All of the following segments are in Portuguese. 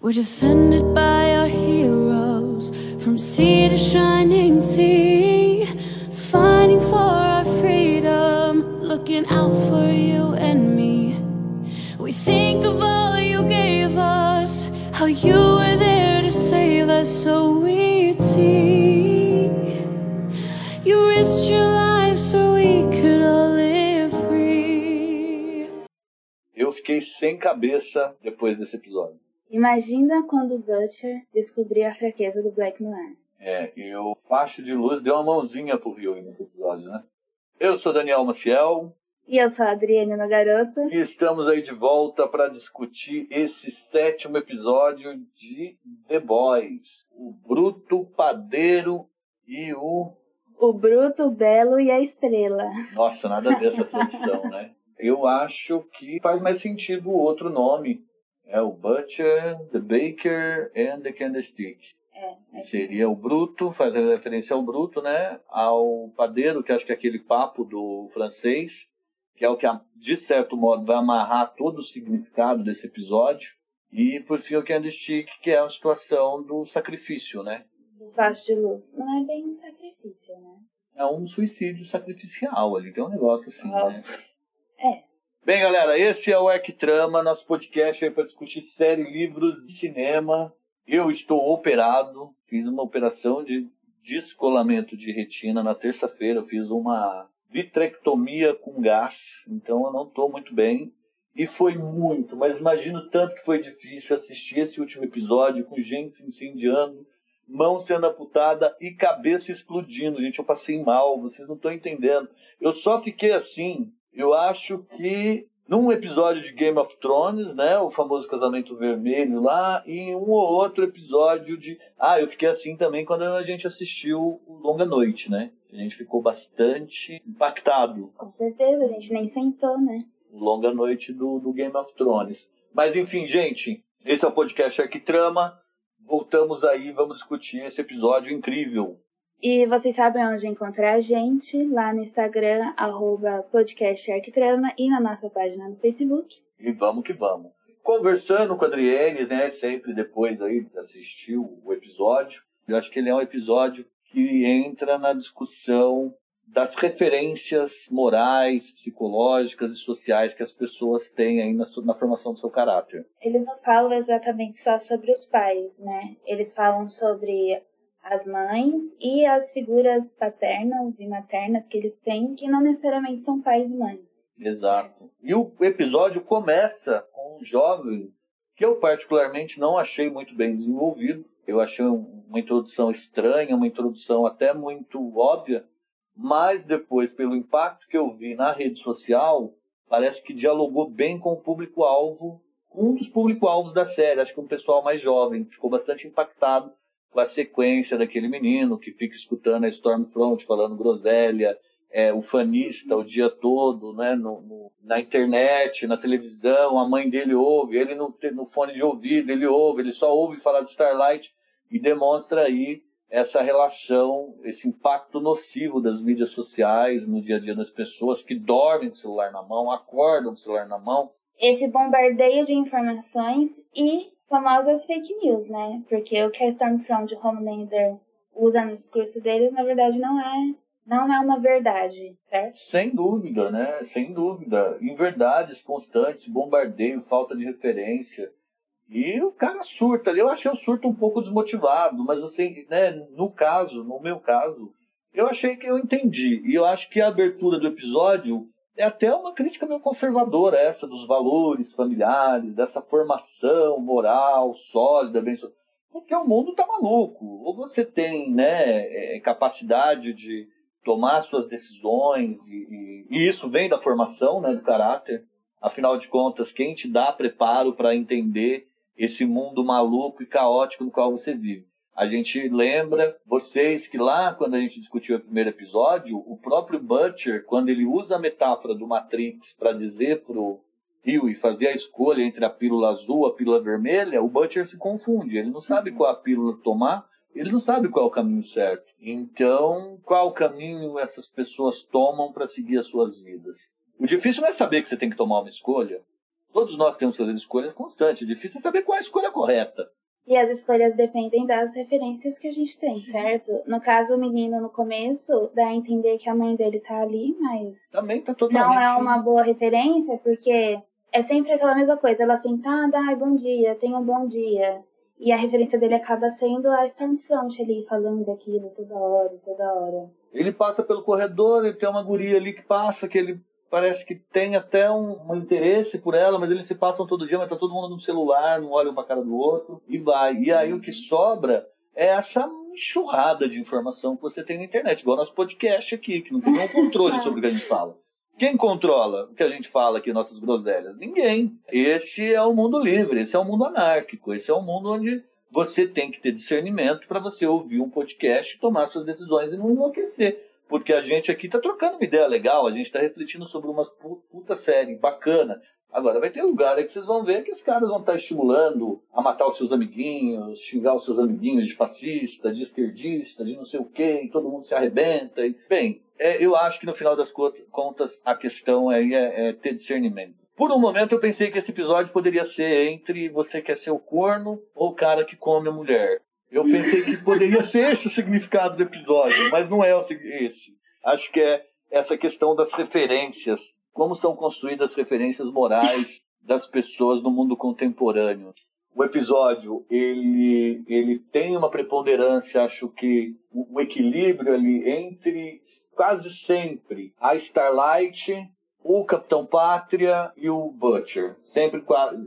We're defended by our heroes from sea to shining sea, fighting for our freedom, looking out for you and me. We think of all you gave us, how you were there to save us, so we'd see. You risked your life so we could all live free. Eu fiquei sem cabeça depois desse episódio. Imagina quando o Butcher descobrir a fraqueza do Black Noir. É, e o Faixa de Luz deu uma mãozinha pro Rio nesse episódio, né? Eu sou Daniel Maciel E eu sou a Adriane no Garoto. e estamos aí de volta para discutir esse sétimo episódio de The Boys. O Bruto, Padeiro e o. O Bruto, o Belo e a Estrela. Nossa, nada a ver essa tradução, né? Eu acho que faz mais sentido o outro nome. É o Butcher, The Baker and the Candlestick. É, é Seria o bruto, fazendo referência ao bruto, né? Ao padeiro, que acho que é aquele papo do francês, que é o que, de certo modo, vai amarrar todo o significado desse episódio. E, por fim, o candlestick, que é a situação do sacrifício, né? do Facho de Luz. Não é bem um sacrifício, né? É um suicídio sacrificial ali, tem um negócio assim, Ah. né? Bem, galera, esse é o Trama, nosso podcast para discutir série, livros e cinema. Eu estou operado, fiz uma operação de descolamento de retina na terça-feira, fiz uma vitrectomia com gás, então eu não estou muito bem. E foi muito, mas imagino tanto que foi difícil assistir esse último episódio com gente se incendiando, mão sendo amputada e cabeça explodindo. Gente, eu passei mal, vocês não estão entendendo. Eu só fiquei assim, eu acho que num episódio de Game of Thrones, né, o famoso casamento vermelho lá, e em um ou outro episódio de, ah, eu fiquei assim também quando a gente assistiu o Longa Noite, né? A gente ficou bastante impactado Com certeza, a gente nem sentou, né? Longa Noite do, do Game of Thrones. Mas enfim, gente, esse é o podcast Arquitrama. Voltamos aí, vamos discutir esse episódio incrível. E vocês sabem onde encontrar a gente, lá no Instagram, arroba podcast Arquitrama, e na nossa página no Facebook. E vamos que vamos. Conversando com a Adriene, né, sempre depois aí de assistir o episódio, eu acho que ele é um episódio que entra na discussão das referências morais, psicológicas e sociais que as pessoas têm aí na, na formação do seu caráter. Eles não falam exatamente só sobre os pais, né? Eles falam sobre as mães e as figuras paternas e maternas que eles têm, que não necessariamente são pais e mães. Exato. E o episódio começa com um jovem que eu particularmente não achei muito bem desenvolvido. Eu achei um- uma introdução estranha, uma introdução até muito óbvia, mas depois, pelo impacto que eu vi na rede social, parece que dialogou bem com o público-alvo, um dos público-alvos da série, acho que um pessoal mais jovem, ficou bastante impactado com a sequência daquele menino que fica escutando a Stormfront falando groselha, é, ufanista o dia todo, né, no, no- na internet, na televisão, a mãe dele ouve, ele no, no fone de ouvido, ele ouve, ele só ouve falar de Starlight e demonstra aí essa relação, esse impacto nocivo das mídias sociais no dia a dia das pessoas que dormem com celular na mão, acordam com celular na mão. Esse bombardeio de informações e famosas fake news, né? Porque o que a Stormfront e o Homelander usa no discurso deles, na verdade, não é, não é uma verdade, certo? Sem dúvida, né? Sem dúvida. Inverdades constantes, bombardeio, falta de referência. E o cara surta. Eu achei o surto um pouco desmotivado, mas assim, né, no caso, no meu caso, eu achei que eu entendi. E eu acho que a abertura do episódio é até uma crítica meio conservadora, essa dos valores familiares, dessa formação moral sólida, bem. Porque o mundo tá maluco. Ou você tem né, é, capacidade de tomar suas decisões, e, e- e isso vem da formação né, do caráter. Afinal de contas, quem te dá preparo para entender esse mundo maluco e caótico no qual você vive? A gente lembra vocês que lá, quando a gente discutiu o primeiro episódio, o próprio Butcher, quando ele usa a metáfora do Matrix para dizer pro Rio e fazer a escolha entre a pílula azul e a pílula vermelha, o Butcher se confunde. Ele não sabe qual a pílula tomar, ele não sabe qual é o caminho certo. Então, qual caminho essas pessoas tomam para seguir as suas vidas? O difícil não é saber que você tem que tomar uma escolha. Todos nós temos que fazer escolhas constantes. Difícil é saber qual é a escolha correta. E as escolhas dependem das referências que a gente tem, certo? No caso, o menino no começo dá a entender que a mãe dele tá ali, mas. Também tá totalmente. Não é uma boa referência, porque é sempre aquela mesma coisa. Ela sentada, ai, bom dia, tenha um bom dia. E a referência dele acaba sendo a Stormfront ali, falando daquilo toda hora, toda hora. Ele passa pelo corredor, ele tem uma guria ali que passa, que ele parece que tem até um, um, interesse por ela, mas eles se passam todo dia, mas tá todo mundo no celular, não olha uma cara do outro e vai. E aí o que sobra é essa enxurrada de informação que você tem na internet, igual nosso podcast aqui, que não tem nenhum controle sobre o que a gente fala. Quem controla o que a gente fala aqui, nossas groselhas? Ninguém. Este é o mundo livre, esse é o mundo anárquico, esse é o mundo onde você tem que ter discernimento para você ouvir um podcast, tomar suas decisões e não enlouquecer porque a gente aqui está trocando uma ideia legal, a gente está refletindo sobre uma puta série bacana. Agora, vai ter lugar aí que vocês vão ver que os caras vão estar tá estimulando a matar os seus amiguinhos, xingar os seus amiguinhos de fascista, de esquerdista, de não sei o quê, e todo mundo se arrebenta. E... Bem, é, eu acho que no final das contas a questão aí é, é ter discernimento. Por um momento eu pensei que esse episódio poderia ser entre você quer ser o corno ou o cara que come a mulher. Eu pensei que poderia ser esse o significado do episódio, mas não é esse. Acho que é essa questão das referências, como são construídas as referências morais das pessoas no mundo contemporâneo. O episódio ele ele tem uma preponderância, acho que o equilíbrio ali entre quase sempre a Starlight o Capitão Pátria e o Butcher. Sempre,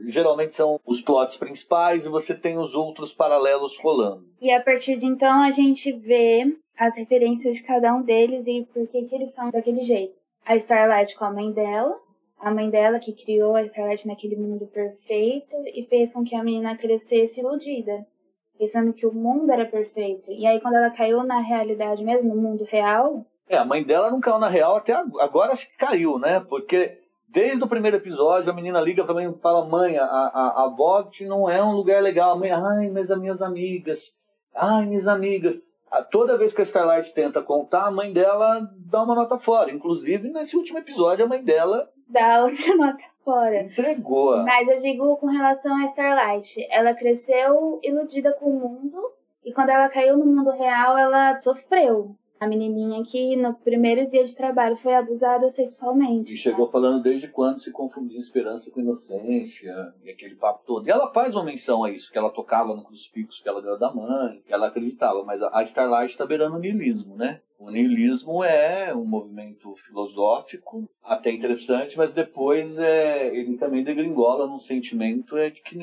geralmente são os plots principais e você tem os outros paralelos rolando. E a partir de então a gente vê as referências de cada um deles e por que, que eles são daquele jeito. A Starlight com a mãe dela, a mãe dela que criou a Starlight naquele mundo perfeito e fez com que a menina crescesse iludida, pensando que o mundo era perfeito. E aí quando ela caiu na realidade mesmo, no mundo real, é, a mãe dela não caiu na real até agora, acho que caiu, né? Porque desde o primeiro episódio a menina liga pra mãe e fala: Mãe, a, a, a não é um lugar legal. A mãe, ai, mas as minhas amigas, ai, minhas amigas. Toda vez que a Starlight tenta contar, a mãe dela dá uma nota fora. Inclusive, nesse último episódio, a mãe dela. Dá outra nota fora. Entregou. Mas eu digo com relação a Starlight. Ela cresceu iludida com o mundo. E quando ela caiu no mundo real, ela sofreu a menininha que no primeiro dia de trabalho foi abusada sexualmente. E chegou tá? falando desde quando se confundia esperança com inocência e aquele papo todo. E ela faz uma menção a isso, que ela tocava no crucifixo que ela ganhou da mãe, que ela acreditava, mas a Starlight está beirando o niilismo, né? O niilismo é um movimento filosófico, até interessante, mas depois é, ele também degringola num sentimento é de que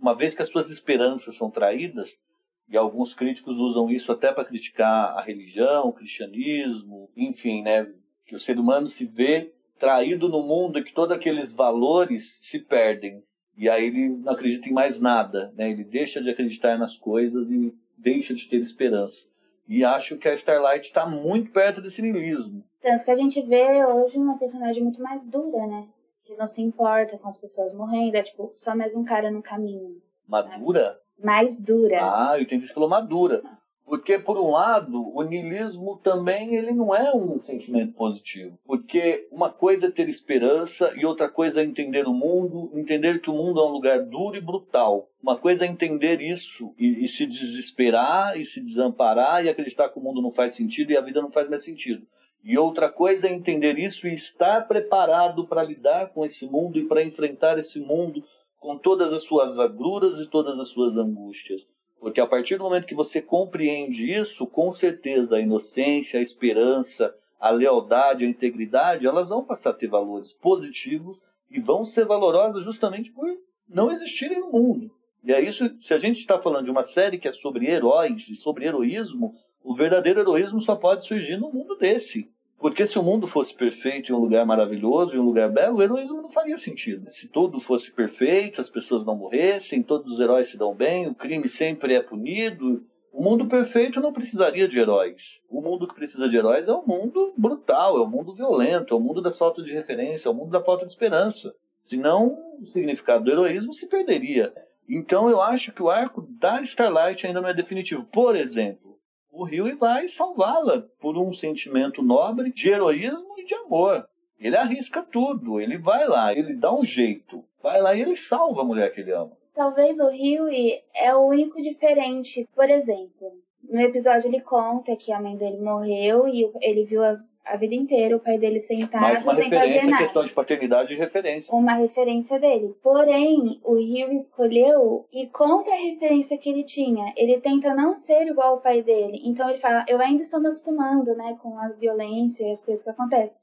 uma vez que as suas esperanças são traídas, e alguns críticos usam isso até para criticar a religião, o cristianismo, enfim, né? Que o ser humano se vê traído no mundo e que todos aqueles valores se perdem. E aí ele não acredita em mais nada, né? Ele deixa de acreditar nas coisas e deixa de ter esperança. E acho que a Starlight está muito perto desse niilismo. Tanto que a gente vê hoje uma personagem muito mais dura, né? Que não se importa com as pessoas morrendo, é tipo, só mais um cara no caminho. Madura? Né? Mais dura. Ah, eu entendi que falou madura. Porque, por um lado, o niilismo também ele não é um sentimento positivo. Porque uma coisa é ter esperança e outra coisa é entender o mundo, entender que o mundo é um lugar duro e brutal. Uma coisa é entender isso e, e se desesperar e se desamparar e acreditar que o mundo não faz sentido e a vida não faz mais sentido. E outra coisa é entender isso e estar preparado para lidar com esse mundo e para enfrentar esse mundo com todas as suas agruras e todas as suas angústias. Porque a partir do momento que você compreende isso, com certeza a inocência, a esperança, a lealdade, a integridade, elas vão passar a ter valores positivos e vão ser valorosas justamente por não existirem no mundo. E é isso, se a gente está falando de uma série que é sobre heróis e sobre heroísmo, o verdadeiro heroísmo só pode surgir num mundo desse. Porque se o mundo fosse perfeito e um lugar maravilhoso e um lugar belo, o heroísmo não faria sentido. Se tudo fosse perfeito, as pessoas não morressem, todos os heróis se dão bem, o crime sempre é punido, o mundo perfeito não precisaria de heróis. O mundo que precisa de heróis é o um mundo brutal, é o um mundo violento, é o um mundo das faltas de referência, é o mundo da falta de esperança. Senão, o significado do heroísmo se perderia. Então, eu acho que o arco da Starlight ainda não é definitivo. Por exemplo, o rio e vai salvá-la por um sentimento nobre de heroísmo e de amor. Ele arrisca tudo, ele vai lá, ele dá um jeito. vai lá e ele salva a mulher que ele ama. Talvez o Huey é o único diferente. Por exemplo, no episódio ele conta que a mãe dele morreu e ele viu a, a vida inteira o pai dele sentado Mais uma sem fazer referência, nada. questão de paternidade e referência. Uma referência dele. Porém, o Huey escolheu e contra a referência que ele tinha. Ele tenta não ser igual ao pai dele. Então ele fala, eu ainda estou me acostumando, né, com a violência e as coisas que acontecem.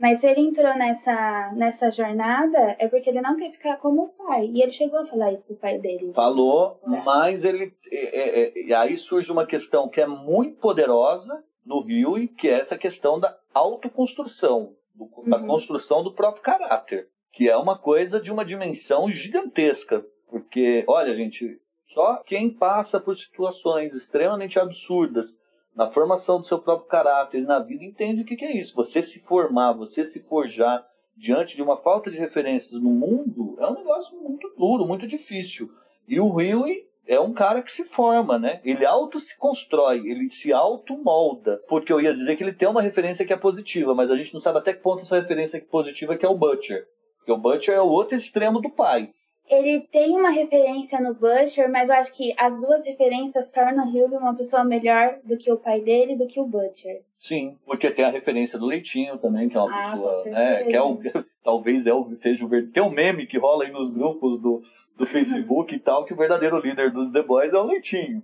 Mas se ele entrou nessa, nessa jornada, é porque ele não quer ficar como o pai. E ele chegou a falar isso pro pai dele. Falou, É. mas ele. é, é, é, e aí surge uma questão que é muito poderosa no Rio, e que é essa questão da autoconstrução, do- da Uhum. construção do próprio caráter, que é uma coisa de uma dimensão gigantesca. Porque, olha, gente, só quem passa por situações extremamente absurdas na formação do seu próprio caráter e na vida entende o que que é isso. Você se formar, você se forjar diante de uma falta de referências no mundo é um negócio muito duro, muito difícil. E o Huey é um cara que se forma, né? Ele auto se constrói, ele se auto molda. Porque eu ia dizer que ele tem uma referência que é positiva, mas a gente não sabe até que ponto essa referência é positiva que é o Butcher. Porque o Butcher é o outro extremo do pai. Ele tem uma referência no Butcher, mas eu acho que as duas referências tornam o Huey uma pessoa melhor do que o pai dele, do que o Butcher. Sim, porque tem a referência do Leitinho também, que é uma Ah, pessoa, né, que é o, talvez é o, seja o tem um meme que rola aí nos grupos do, do Facebook e tal, que o verdadeiro líder dos The Boys é o Leitinho.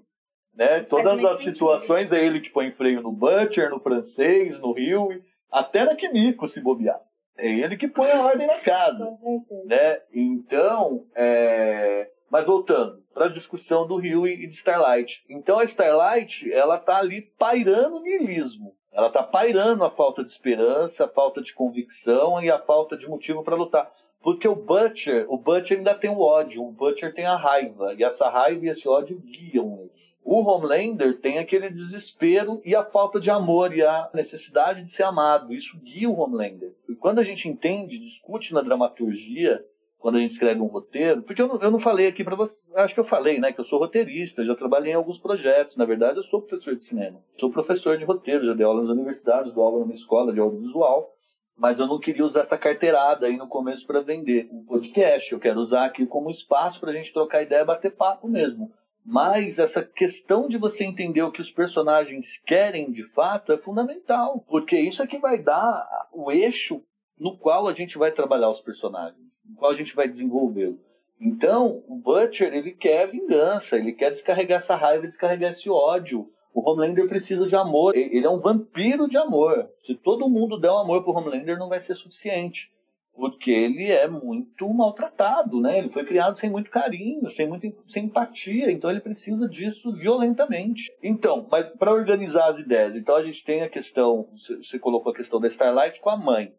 Né? Todas as sentido. situações é ele que põe freio no Butcher, no francês, no Rio, até na Kimiko se bobear. É ele que põe a ordem na casa né? Então, é... mas voltando para a discussão do Rio e de Starlight. Então a Starlight, ela tá ali pairando o niilismo. Ela tá pairando a falta de esperança, a falta de convicção e a falta de motivo para lutar. Porque o Butcher, o Butcher ainda tem o ódio, o Butcher tem a raiva, e essa raiva e esse ódio guiam ele. O Homelander tem aquele desespero e a falta de amor e a necessidade de ser amado. Isso guia o Homelander. E quando a gente entende, discute na dramaturgia, quando a gente escreve um roteiro, porque eu não, eu não falei aqui para você, acho que eu falei, né, que eu sou roteirista, já trabalhei em alguns projetos. Na verdade, eu sou professor de cinema. Sou professor de roteiro, já dei aula nas universidades, dou aula na minha escola de audiovisual. Mas eu não queria usar essa carteirada aí no começo para vender um podcast. Eu quero usar aqui como espaço para a gente trocar ideia bater papo mesmo. Mas essa questão de você entender o que os personagens querem de fato é fundamental, porque isso é que vai dar o eixo no qual a gente vai trabalhar os personagens, no qual a gente vai desenvolvê-lo. Então, o Butcher, ele quer vingança, ele quer descarregar essa raiva, descarregar esse ódio. O Homelander precisa de amor, ele é um vampiro de amor. Se todo mundo der um amor pro Homelander, não vai ser suficiente porque ele é muito maltratado, né? Ele foi criado sem muito carinho, sem muita sem empatia, então ele precisa disso violentamente. Então, mas para organizar as ideias, então a gente tem a questão, você colocou a questão da Starlight com a mãe,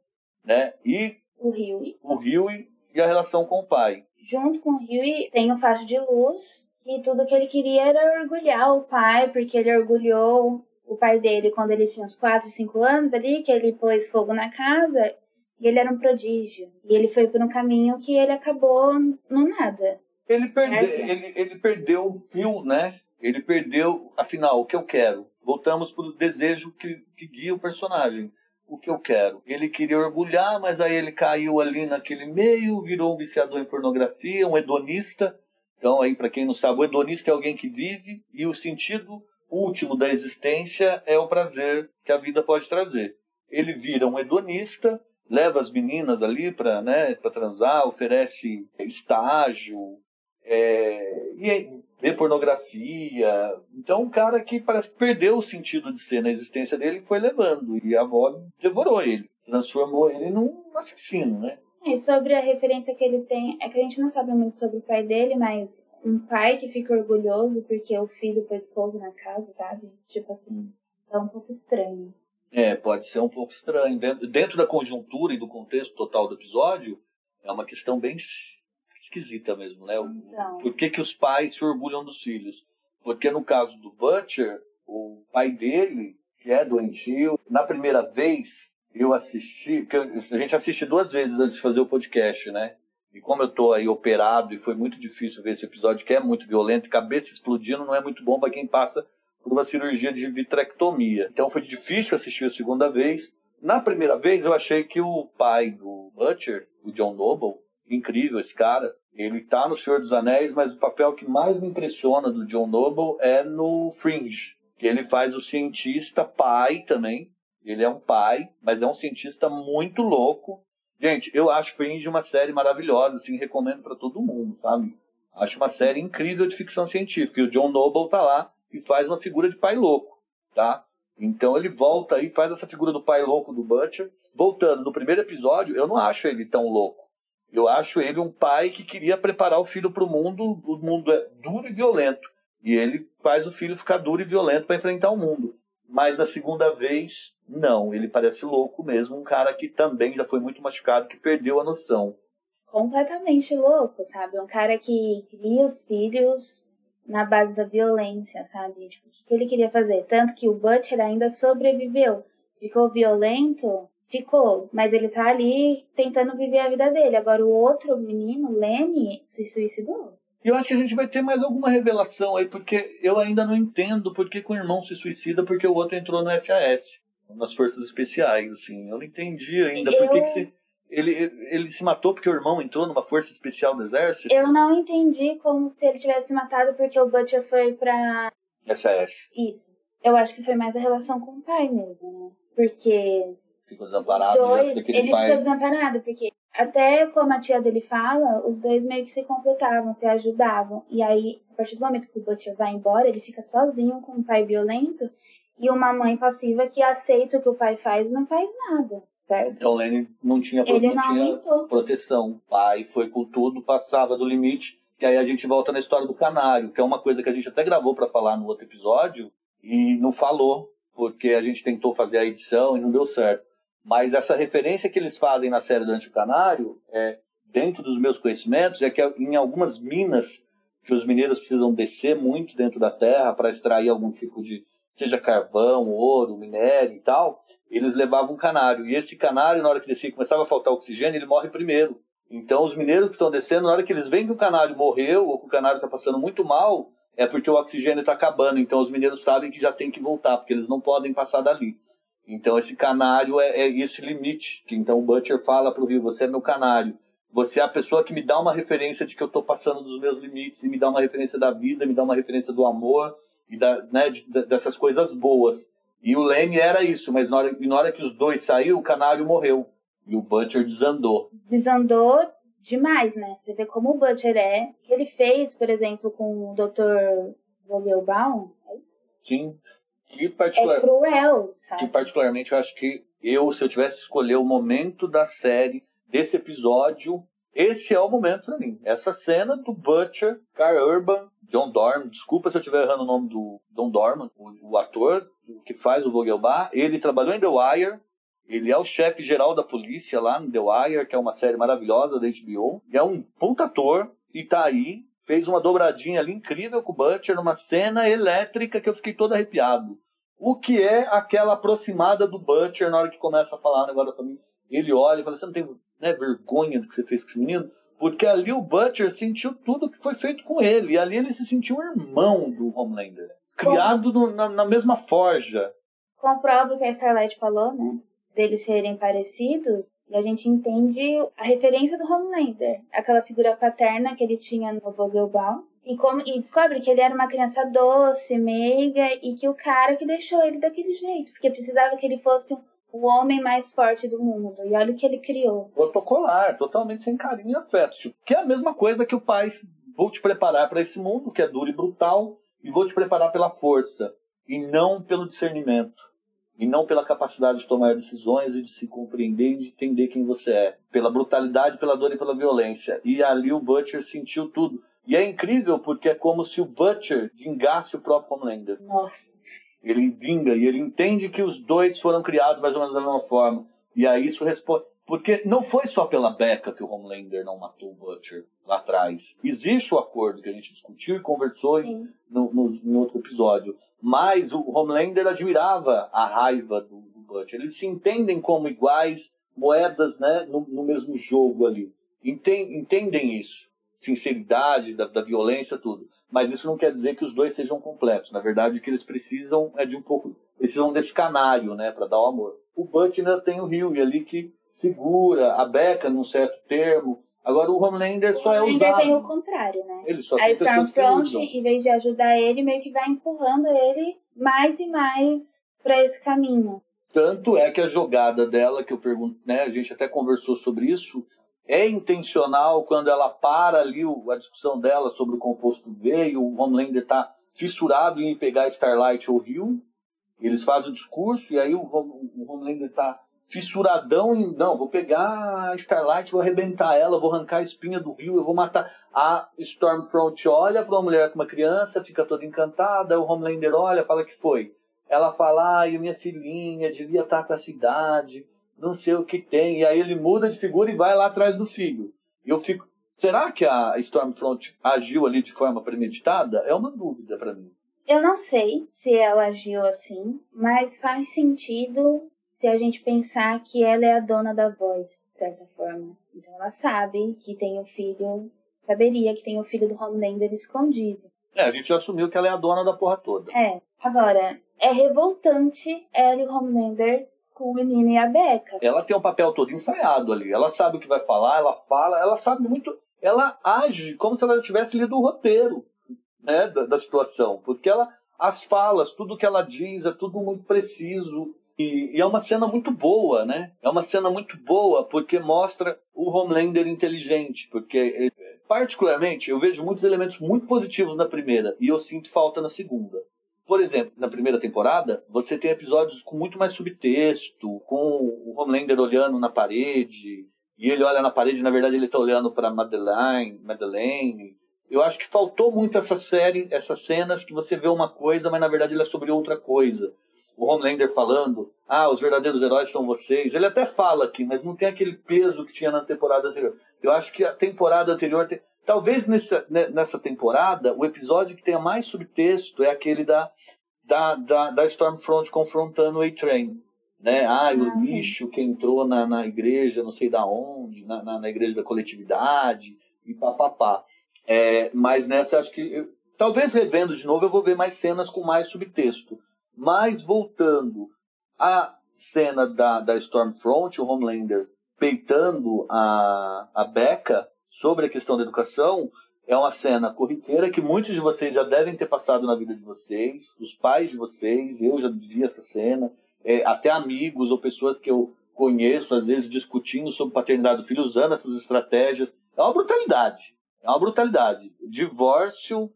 né? E O Huey. o Huey e a relação com o pai. Junto com o Huey tem o Facho de Luz, que tudo que ele queria era orgulhar o pai, porque ele orgulhou o pai dele quando ele tinha uns 4, 5 anos ali, que ele pôs fogo na casa, e ele era um prodígio. E ele foi por um caminho que ele acabou no nada. Ele, perde, ele, ele perdeu o fio, né? Ele perdeu, afinal, o que eu quero. Voltamos para o desejo que, que guia o personagem. O que eu quero. Ele queria orgulhar, mas aí ele caiu ali naquele meio, virou um viciador em pornografia, um hedonista. Então, aí, para quem não sabe, o hedonista é alguém que vive e o sentido último da existência é o prazer que a vida pode trazer. Ele vira um hedonista, leva as meninas ali para né, pra transar, oferece estágio, é, e vê pornografia. Então, um cara que parece que perdeu o sentido de ser na existência dele foi levando. E a avó devorou ele, transformou ele num assassino, né? E sobre a referência que ele tem, é que a gente não sabe muito sobre o pai dele, mas um pai que fica orgulhoso porque o filho pôs fogo na casa, sabe? Tipo assim, é um pouco estranho. É, pode ser um pouco estranho. Dentro, dentro da conjuntura e do contexto total do episódio, é uma questão bem es- esquisita mesmo, né? Então. Por que, que os pais se orgulham dos filhos? Porque no caso do Butcher, o pai dele, que é doentio, na primeira vez eu assisti, porque a gente assiste duas vezes antes de fazer o podcast, né? E como eu tô aí operado e foi muito difícil ver esse episódio, que é muito violento, cabeça explodindo não é muito bom para quem passa por uma cirurgia de vitrectomia. Então foi difícil assistir a segunda vez. Na primeira vez eu achei que o pai do Butcher, o John Noble, incrível esse cara. Ele tá no Senhor dos Anéis, mas o papel que mais me impressiona do John Noble é no Fringe, que ele faz o cientista pai também. Ele é um pai, mas é um cientista muito louco. Gente, eu acho Fringe uma série maravilhosa, assim, recomendo para todo mundo, sabe? Acho uma série incrível de ficção científica. E o John Noble tá lá e faz uma figura de pai louco, tá? Então ele volta aí, faz essa figura do pai louco do Butcher. Voltando, no primeiro episódio, eu não acho ele tão louco. Eu acho ele um pai que queria preparar o filho para o mundo. O mundo é duro e violento. E ele faz o filho ficar duro e violento para enfrentar o mundo. Mas na segunda vez, não. Ele parece louco mesmo. Um cara que também já foi muito machucado, que perdeu a noção. Completamente louco, sabe? Um cara que cria os filhos na base da violência, sabe? Tipo, o que ele queria fazer? Tanto que o Butcher ainda sobreviveu. Ficou violento, ficou, mas ele tá ali tentando viver a vida dele. Agora o outro menino, Lenny, se suicidou. E eu acho que a gente vai ter mais alguma revelação aí, porque eu ainda não entendo por que, o irmão se suicida porque o outro entrou no SAS, nas forças especiais, assim. Eu não entendi ainda eu... por que, que se ele, ele se matou porque o irmão entrou numa força especial do exército? Eu não entendi como se ele tivesse matado porque o Butcher foi pra. SAS. Isso. Eu acho que foi mais a relação com o pai mesmo, né? Porque. Ficou desamparado. Dois, ele pai... ficou desamparado, porque até como a tia dele fala, os dois meio que se completavam, se ajudavam. E aí, a partir do momento que o Butcher vai embora, ele fica sozinho com um pai violento e uma mãe passiva que aceita o que o pai faz e não faz nada. Certo. Então Lenny não tinha, não, não tinha proteção. O pai foi com tudo, passava do limite. E aí a gente volta na história do canário, que é uma coisa que a gente até gravou para falar no outro episódio e não falou, porque a gente tentou fazer a edição e não deu certo. Mas essa referência que eles fazem na série do Anticanário, é, dentro dos meus conhecimentos, é que em algumas minas que os mineiros precisam descer muito dentro da terra para extrair algum tipo de, seja carvão, ouro, minério e tal, eles levavam um canário. E esse canário, na hora que descia começava a faltar oxigênio, ele morre primeiro. Então, os mineiros que estão descendo, na hora que eles veem que o canário morreu ou que o canário está passando muito mal, é porque o oxigênio está acabando. Então, os mineiros sabem que já tem que voltar, porque eles não podem passar dali. Então, esse canário é, é esse limite. Que, então, o Butcher fala para o Rio: Você é meu canário. Você é a pessoa que me dá uma referência de que eu estou passando dos meus limites, e me dá uma referência da vida, me dá uma referência do amor, e da, né, de, dessas coisas boas. E o Leme era isso, mas na hora, na hora que os dois saíram, o canário morreu. E o Butcher desandou. Desandou demais, né? Você vê como o Butcher é. que ele fez, por exemplo, com o Dr. Vogelbaum. É Sim. Que particular... É cruel, sabe? Que particularmente eu acho que eu, se eu tivesse que escolher o momento da série, desse episódio, esse é o momento para mim. Essa cena do Butcher, Carl Urban, John Dorman, desculpa se eu estiver errando o nome do John Dorman, o, o ator que faz o Vogelbach, ele trabalhou em The Wire, ele é o chefe geral da polícia lá no The Wire, que é uma série maravilhosa da HBO, é um puta ator, e tá aí, fez uma dobradinha ali incrível com o Butcher, numa cena elétrica que eu fiquei todo arrepiado. O que é aquela aproximada do Butcher na hora que começa a falar o negócio da família? Ele olha e fala, você não tem né, vergonha do que você fez com esse menino? Porque ali o Butcher sentiu tudo que foi feito com ele. E ali ele se sentiu irmão do Homelander. Criado no, na, na, mesma forja. Comprova o que a Starlight falou, né? Deles serem parecidos. E a gente entende a referência do Homelander. Aquela figura paterna que ele tinha no Vogelbaum. E, como, e descobre que ele era uma criança doce, meiga, e que o cara que deixou ele daquele jeito. Porque precisava que ele fosse o homem mais forte do mundo. E olha o que ele criou. Protocolar, totalmente sem carinho e afeto. Tipo, que é a mesma coisa que o pai. Vou te preparar para esse mundo que é duro e brutal, e vou te preparar pela força, e não pelo discernimento. E não pela capacidade de tomar decisões e de se compreender e de entender quem você é. Pela brutalidade, pela dor e pela violência. E ali o Butcher sentiu tudo. E é incrível porque é como se o Butcher vingasse o próprio Homelander. Nossa ele vinga e ele entende que os dois foram criados mais ou menos da mesma forma. E aí isso responde. Porque não foi só pela Becca que o Homelander não matou o Butcher lá atrás. Existe o acordo que a gente discutiu e conversou em, no, no, em outro episódio. Mas o Homelander admirava a raiva do, do Butcher. Eles se entendem como iguais, moedas né, no, no mesmo jogo ali. entendem isso. Sinceridade, da, da violência, tudo mas isso não quer dizer que os dois sejam completos. Na verdade, o que eles precisam é de um pouco, precisam desse canário, né, para dar o amor. O Butch ainda tem o Rio e ali que segura a Becca num certo termo. Agora o Homelander só é Homelander usado. tem o contrário, né? Ele só A Stormfront, em vez de ajudar ele, meio que vai empurrando ele mais e mais pra esse caminho. Tanto é que a jogada dela, que eu pergunto, né, a gente até conversou sobre isso, é intencional quando ela para ali o- a discussão dela sobre o composto V e o Homelander tá fissurado em pegar Starlight ou Rio. Eles fazem o discurso e aí o, Hom- o Homelander tá fissuradão em, não, vou pegar a Starlight, vou arrebentar ela, vou arrancar a espinha do Rio, eu vou matar. A Stormfront olha pra uma mulher com uma criança, fica toda encantada, o Homelander olha, fala que foi. Ela fala, ai, minha filhinha devia estar com a cidade, não sei o que tem. E aí ele muda de figura e vai lá atrás do filho. E eu fico, será que a Stormfront agiu ali de forma premeditada? É uma dúvida pra mim. Eu não sei se ela agiu assim, mas faz sentido se a gente pensar que ela é a dona da voz, de certa forma. Então ela sabe que tem o filho, saberia que tem o filho do Homelander escondido. É, a gente já assumiu que ela é a dona da porra toda. É, agora, é revoltante ela e o Homelander com o menino e a Becca. Ela tem um papel todo ensaiado ali. Ela sabe o que vai falar, ela fala, ela sabe muito. Ela age como se ela tivesse lido o roteiro né, da, da situação. Porque ela, as falas, tudo que ela diz é tudo muito preciso. E, e é uma cena muito boa, né? É uma cena muito boa porque mostra o Homelander inteligente. Porque, particularmente, eu vejo muitos elementos muito positivos na primeira e eu sinto falta na segunda. Por exemplo, na primeira temporada, você tem episódios com muito mais subtexto, com o Homelander olhando na parede, e ele olha na parede, na verdade ele está olhando para Madeleine, Madeleine. Eu acho que faltou muito essa série, essas cenas que você vê uma coisa, mas na verdade ele é sobre outra coisa. O Homelander falando, ah, os verdadeiros heróis são vocês. Ele até fala aqui, mas não tem aquele peso que tinha na temporada anterior. Eu acho que a temporada anterior. Talvez nessa, né, nessa temporada, o episódio que tenha mais subtexto é aquele da, da, da, da Stormfront confrontando o A-Train. Né? Ah, Ah, o sim. lixo que entrou na, na igreja, não sei da onde, na, na, na igreja da coletividade, e papapá. É, mas nessa, acho que. eu- talvez revendo de novo, eu vou ver mais cenas com mais subtexto. Mas voltando à cena da, da Stormfront, o Homelander peitando a, a Becca sobre a questão da educação, é uma cena corriqueira que muitos de vocês já devem ter passado na vida de vocês, os pais de vocês, eu já vi essa cena, é, até amigos ou pessoas que eu conheço, às vezes discutindo sobre paternidade do filho, usando essas estratégias. É uma brutalidade. É uma brutalidade. Divórcio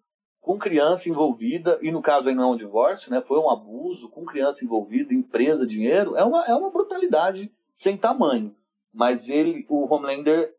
com criança envolvida, e no caso aí não é um divórcio, né? Foi um abuso com criança envolvida, empresa, dinheiro, é uma, é uma brutalidade sem tamanho. Mas ele, o Homelander,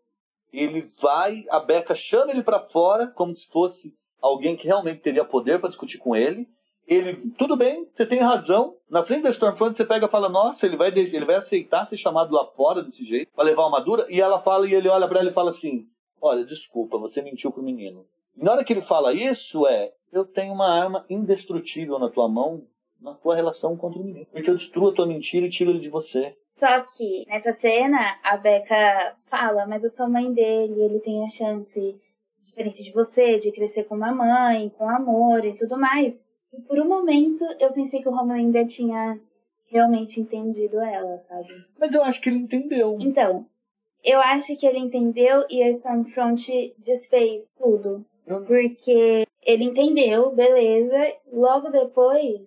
ele vai, a Becca chama ele para fora como se fosse alguém que realmente teria poder para discutir com ele. Ele, tudo bem, você tem razão. Na frente da Stormfront você pega e fala, nossa, ele vai, ele vai aceitar ser chamado lá fora desse jeito, para levar uma dura. E ela fala, e ele olha para ela e fala assim, olha, desculpa, você mentiu pro menino. E na hora que ele fala isso, é, eu tenho uma arma indestrutível na tua mão, na tua relação contra o menino. Porque eu destruo a tua mentira e tiro ele de você. Só que nessa cena a Becca fala, mas eu sou mãe dele, ele tem a chance, diferente de você, de crescer com uma mãe, com amor e tudo mais. E por um momento eu pensei que o Homelander tinha realmente entendido ela, sabe? Mas eu acho que ele entendeu. Então, eu acho que ele entendeu e a Stormfront desfez tudo. Porque ele entendeu, beleza. Logo depois,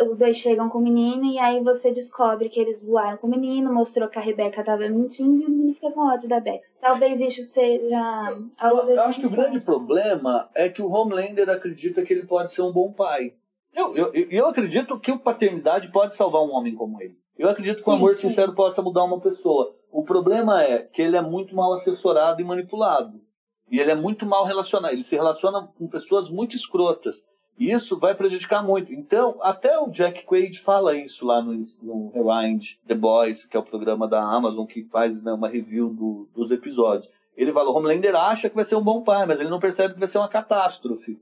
os dois chegam com o menino e aí você descobre que eles voaram com o menino, mostrou que a Rebeca tava mentindo e o menino fica com ódio da Beca. Talvez isso seja algo Eu, eu acho que o grande problema é que o Homelander acredita que ele pode ser um bom pai. Eu, eu, eu- acredito que a paternidade pode salvar um homem como ele. Eu acredito que o Sim, amor sim. sincero possa mudar uma pessoa. O problema é que ele é muito mal assessorado e manipulado. E ele é muito mal relacionado. Ele se relaciona com pessoas muito escrotas. E isso vai prejudicar muito. Então, até o Jack Quaid fala isso lá no, no Rewind The Boys, que é o programa da Amazon que faz né, uma review do- dos episódios. Ele fala, o Homelander acha que vai ser um bom pai, mas ele não percebe que vai ser uma catástrofe.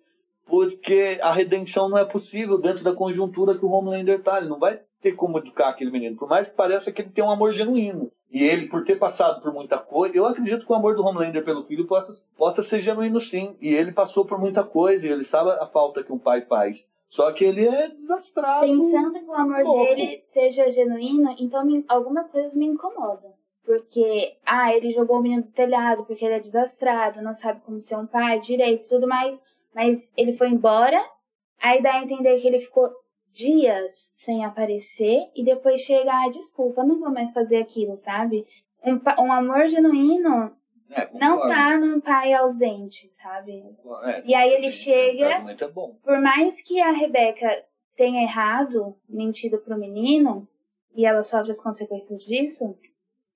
Porque a redenção não é possível dentro da conjuntura que o Homelander tá. Ele não vai ter como educar aquele menino. Por mais que pareça que ele tem um amor genuíno. E ele, por ter passado por muita coisa, eu acredito que o amor do Homelander pelo filho possa, possa ser genuíno sim. E ele passou por muita coisa e ele sabe a falta que um pai faz. Só que ele é desastrado. Pensando que o amor pouco. dele seja genuíno, então me- algumas coisas me incomodam. porque, ah, ele jogou o menino do telhado porque ele é desastrado, não sabe como ser um pai direito tudo mais, mas ele foi embora, aí dá a entender que ele ficou dias sem aparecer e depois chega, ah, desculpa, não vou mais fazer aquilo, sabe? Um, um amor genuíno é, não tá num pai ausente, sabe? É, e aí ele chega, por mais que a Rebeca tenha errado, mentido pro menino, e ela sofre as consequências disso,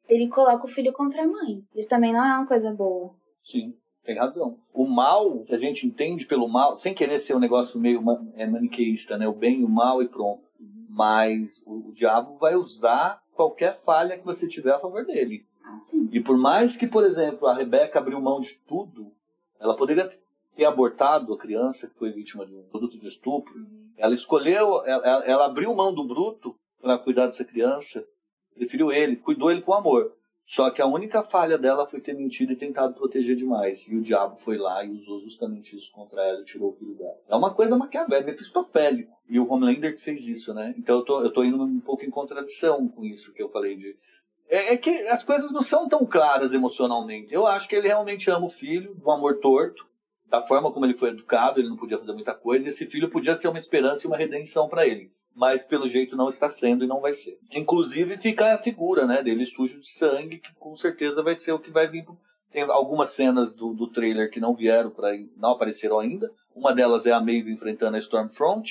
ele coloca o filho contra a mãe. Isso também não é uma coisa boa. Sim, tem razão. O mal, a gente entende pelo mal, sem querer ser um negócio meio é, maniqueísta, né? O bem e o mal e pronto. Mas o, o, diabo vai usar qualquer falha que você tiver a favor dele. Ah. E por mais que, por exemplo, a Rebeca abriu mão de tudo, ela poderia ter abortado a criança que foi vítima de um produto de estupro. Uhum. Ela escolheu, ela, ela abriu mão do bruto para cuidar dessa criança preferiu ele, cuidou ele com amor. Só que a única falha dela foi ter mentido e tentado proteger demais. E o diabo foi lá e usou justamente isso contra ela e tirou o filho dela. É uma coisa maquiavélica, mefistofélico. E o Homelander que fez isso, né? Então eu tô, eu tô indo um pouco em contradição com isso que eu falei de. É, é que as coisas não são tão claras emocionalmente. Eu acho que ele realmente ama o filho, do amor torto, da forma como ele foi educado, ele não podia fazer muita coisa, e esse filho podia ser uma esperança e uma redenção para ele mas pelo jeito não está sendo e não vai ser. Inclusive fica a figura né, dele sujo de sangue, que com certeza vai ser o que vai vir. Tem algumas cenas do, do trailer que não vieram para não apareceram ainda. Uma delas é a Maeve enfrentando a Stormfront,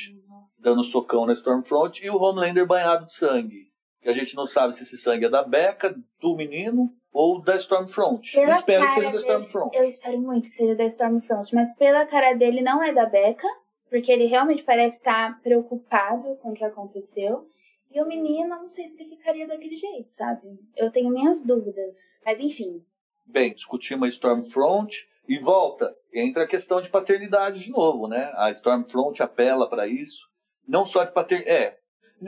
dando socão na Stormfront, e o Homelander banhado de sangue. Que a gente não sabe se esse sangue é da Becca, do menino ou da Stormfront. Pela espero que seja da Stormfront. Eu espero muito que seja da Stormfront, mas pela cara dele não é da Becca porque ele realmente parece estar preocupado com o que aconteceu. E o menino, não sei se ele ficaria daquele jeito, sabe? Eu tenho minhas dúvidas. Mas enfim. Bem, discutimos a Stormfront e volta. Entra a questão de paternidade de novo, né? A Stormfront apela para isso. Não só de paternidade. É.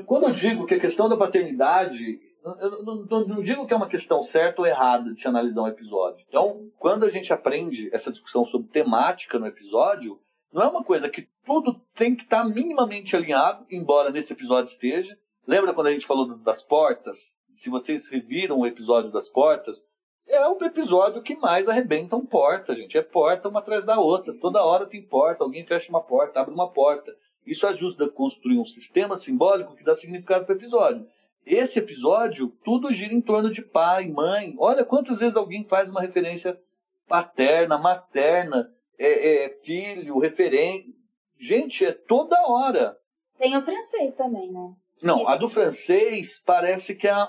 Quando eu digo que a questão da paternidade. Eu não digo que é uma questão certa ou errada de se analisar um episódio. Então, quando a gente aprende essa discussão sobre temática no episódio, não é uma coisa que tudo tem que estar tá minimamente alinhado, embora nesse episódio esteja. Lembra quando a gente falou das portas? Se vocês reviram o episódio das portas, é o episódio que mais arrebenta um porta, gente. É porta uma atrás da outra. Toda hora tem porta, alguém fecha uma porta, abre uma porta. Isso ajuda a construir um sistema simbólico que dá significado para o episódio. Esse episódio, tudo gira em torno de pai, mãe. Olha quantas vezes alguém faz uma referência paterna, materna, é, é filho, referente. Gente, é toda hora. Tem o francês também, né? Não, a do francês parece que é a,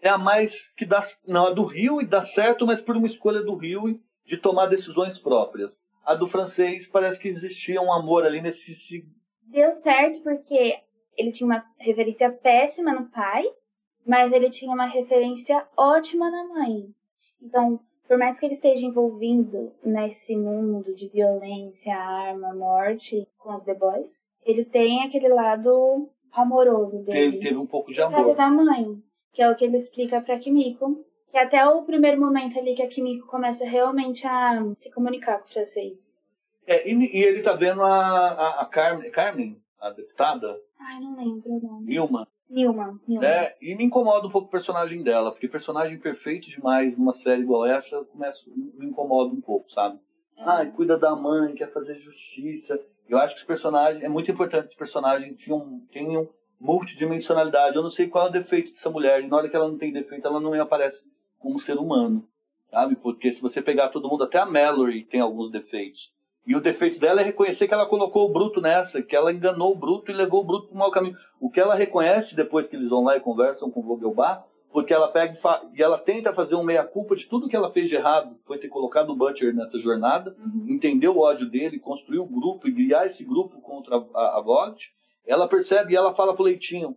é a mais que dá. Não, a do Rio e dá certo, mas por uma escolha do Rio de tomar decisões próprias. A do francês parece que existia um amor ali nesse. Deu certo porque ele tinha uma referência péssima no pai, mas ele tinha uma referência ótima na mãe. Então, por mais que ele esteja envolvido nesse mundo de violência, arma, morte com os The Boys, ele tem aquele lado amoroso dele. Teve, teve um pouco de amor. da mãe, que é o que ele explica pra Kimiko. Que até o primeiro momento ali que a Kimiko começa realmente a se comunicar com o francês. É, e, e ele tá vendo a, a, a Carmen, Carmen, a deputada? Ai, não lembro o nome. Nilma. Nilma, Nilma. Né? E me incomoda um pouco o personagem dela, porque personagem perfeito demais numa série igual essa começa, me incomoda um pouco, sabe? É. Ai, cuida da mãe, quer fazer justiça. Eu acho que os personagens, é muito importante que os personagens tenham, tenham multidimensionalidade. Eu não sei qual é o defeito dessa mulher, e na hora que ela não tem defeito, ela não me aparece como ser humano, sabe? Porque se você pegar todo mundo, até a Mallory tem alguns defeitos. E o defeito dela é reconhecer que ela colocou o Bruto nessa, que ela enganou o Bruto e levou o Bruto para o mau caminho. O que ela reconhece depois que eles vão lá e conversam com o Vogelbach, porque ela pega e, e ela tenta fazer uma meia-culpa de tudo que ela fez de errado, foi ter colocado o Butcher nessa jornada, uhum. entender o ódio dele, construir o grupo e guiar esse grupo contra a, a, a Vogt. Ela percebe e ela fala pro Leitinho,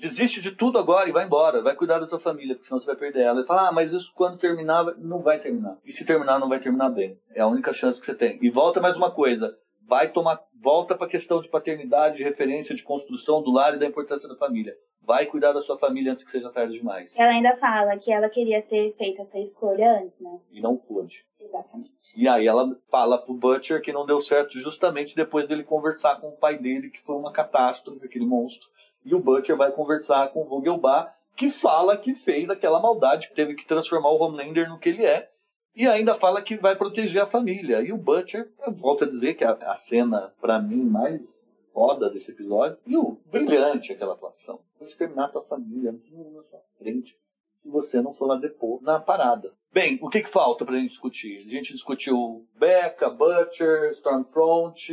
desiste de tudo agora e vai embora, vai cuidar da tua família, porque senão você vai perder ela. Ele fala, ah, mas isso quando terminar, não vai terminar. E se terminar, não vai terminar bem. É a única chance que você tem. E volta mais uma coisa, vai tomar, volta para a questão de paternidade, de referência, de construção do lar e da importância da família. Vai cuidar da sua família antes que seja tarde demais. Ela ainda fala que ela queria ter feito essa escolha antes, né? E não pôde. Exatamente. E aí ela fala pro Butcher que não deu certo justamente depois dele conversar com o pai dele, que foi uma catástrofe, aquele monstro e o Butcher vai conversar com o Vogelbach que fala que fez aquela maldade, que teve que transformar o Homelander no que ele é, e ainda fala que vai proteger a família. E o Butcher, eu volto a dizer que a, a cena, para mim, mais foda desse episódio, e o brilhante aquela atuação. Vou exterminar tua família, não na sua frente, se você não for lá depois na parada. Bem, o que, que falta pra gente discutir? A gente discutiu Becca, Butcher, Stormfront,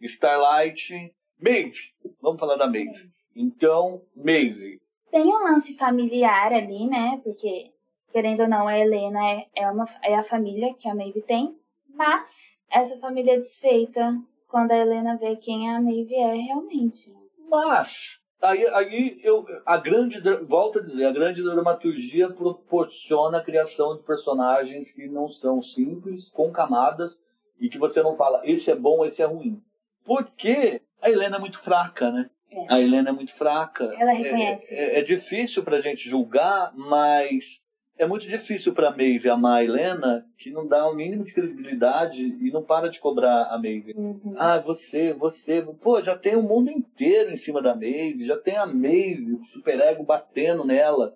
Starlight, Maeve. Vamos falar da Maeve. Então, Maeve. Tem um lance familiar ali, né? Porque, querendo ou não, a Helena é, é, uma, é a família que a Maeve tem. Mas essa família é desfeita quando a Helena vê quem a Maeve é realmente. Mas, aí, aí eu, a grande, volto a dizer, a grande dramaturgia proporciona a criação de personagens que não são simples, com camadas, e que você não fala, esse é bom, esse é ruim. Porque a Helena é muito fraca, né? É. A Helena é muito fraca. Ela reconhece. É, é, é difícil pra gente julgar, mas é muito difícil pra Maeve amar a Helena, que não dá o mínimo de credibilidade e não para de cobrar a Maeve. Uhum. Ah, você, você. Pô, já tem o mundo inteiro em cima da Maeve, já tem a Maeve, o superego batendo nela.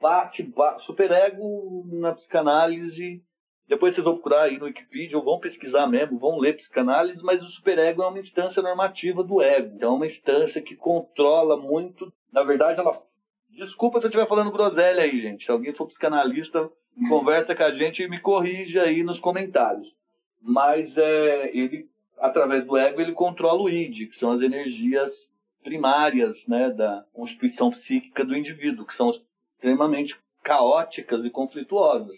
Bate, bate. Superego na psicanálise depois vocês vão procurar aí no Wikipedia ou vão pesquisar mesmo, vão ler psicanálise, mas o superego é uma instância normativa do ego. Então é uma instância que controla muito. Na verdade, ela. Desculpa se eu estiver falando groselha aí, gente. Se alguém for psicanalista, conversa com a gente e me corrige aí nos comentários. Mas é, ele, através do ego, ele controla o id, que são as energias primárias né, da constituição psíquica do indivíduo, que são extremamente caóticas e conflituosas.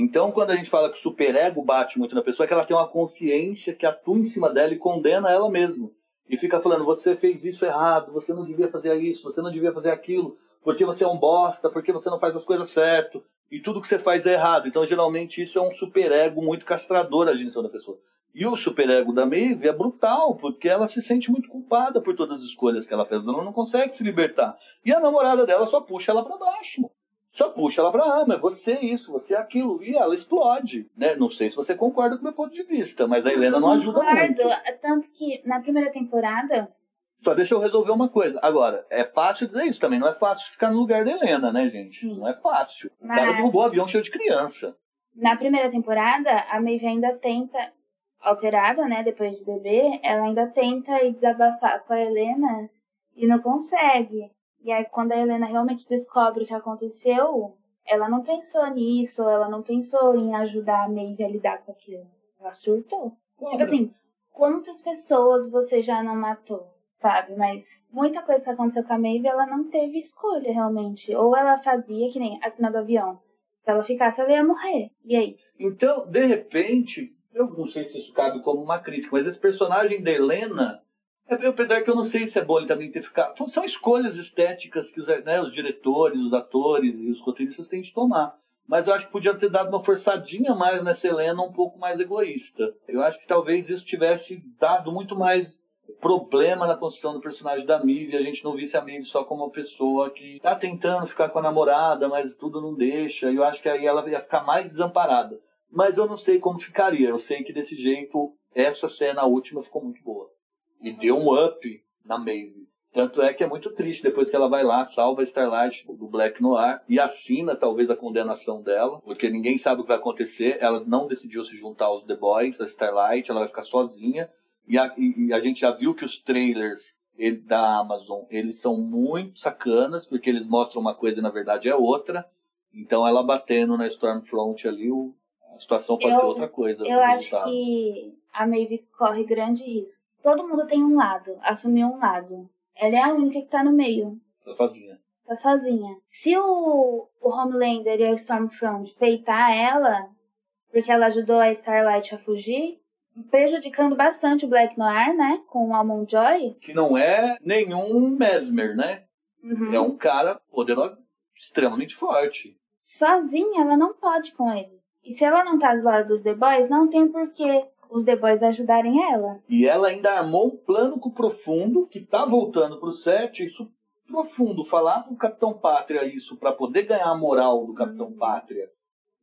Então, quando a gente fala que o superego bate muito na pessoa, é que ela tem uma consciência que atua em cima dela e condena ela mesma. E fica falando, você fez isso errado, você não devia fazer isso, você não devia fazer aquilo, porque você é um bosta, porque você não faz as coisas certo, e tudo que você faz é errado. Então, geralmente, isso é um superego muito castrador agindo em da pessoa. E o superego da Maeve é brutal, porque ela se sente muito culpada por todas as escolhas que ela fez. Ela não consegue se libertar. E a namorada dela só puxa ela para baixo só puxa ela para ah, mas você é isso, você é aquilo, e ela explode, né? Não sei se você concorda com o meu ponto de vista, mas a Helena não ajuda Concordo, muito. tanto que na primeira temporada... Só deixa eu resolver uma coisa. Agora, é fácil dizer isso também, não é fácil ficar no lugar da Helena, né, gente? Sim. Não é fácil. O Mas- cara derrubou um avião cheio de criança. Na primeira temporada, a Maeve ainda tenta, alterada, né, depois de beber, ela ainda tenta ir desabafar com a Helena e não consegue. E aí, quando a Helena realmente descobre o que aconteceu, ela não pensou nisso, ela não pensou em ajudar a Maeve a lidar com aquilo. Ela surtou. Tipo assim, quantas pessoas você já não matou, sabe? Mas muita coisa que aconteceu com a Maeve, ela não teve escolha realmente. Ou ela fazia, que nem a cena do avião. Se ela ficasse, ela ia morrer. E aí? Então, de repente, eu não sei se isso cabe como uma crítica, mas esse personagem da Helena, apesar que eu não sei se é bom ele também ter ficado. São escolhas estéticas que os, né, os diretores, os atores e os roteiristas têm de tomar. Mas eu acho que podia ter dado uma forçadinha mais nessa Helena, um pouco mais egoísta. Eu acho que talvez isso tivesse dado muito mais problema na construção do personagem da Maeve, a gente não visse a Maeve só como uma pessoa que tá tentando ficar com a namorada, mas tudo não deixa. E eu acho que aí ela ia ficar mais desamparada. Mas eu não sei como ficaria. Eu sei que desse jeito essa cena última ficou muito boa. E deu um up na Maeve. Tanto é que é muito triste depois que ela vai lá, salva a Starlight do Black Noir e assina talvez a condenação dela, porque ninguém sabe o que vai acontecer. Ela não decidiu se juntar aos The Boys, a Starlight, ela vai ficar sozinha. E a, e- a gente já viu que os trailers ele- da Amazon, eles são muito sacanas, porque eles mostram uma coisa e na verdade é outra. Então ela batendo na Stormfront ali, o- a situação pode Eu- ser outra coisa. Eu no acho resultado. que a Maeve corre grande risco. Todo mundo tem um lado, assumiu um lado. Ela é a única que tá no meio. Tá sozinha. Tá sozinha. Se o, o Homelander e a Stormfront peitar ela, porque ela ajudou a Starlight a fugir, prejudicando bastante o Black Noir, né? Com o Almond Joy. Que não é nenhum Mesmer, né? Uhum. É um cara poderoso, extremamente forte. Sozinha ela não pode com eles. E se ela não tá do lado dos The Boys, não tem por que os The Boys ajudarem ela. E ela ainda armou um plano com o Profundo, que tá voltando pro set, isso profundo, falar pro Capitão Pátria isso para poder ganhar a moral do Capitão Pátria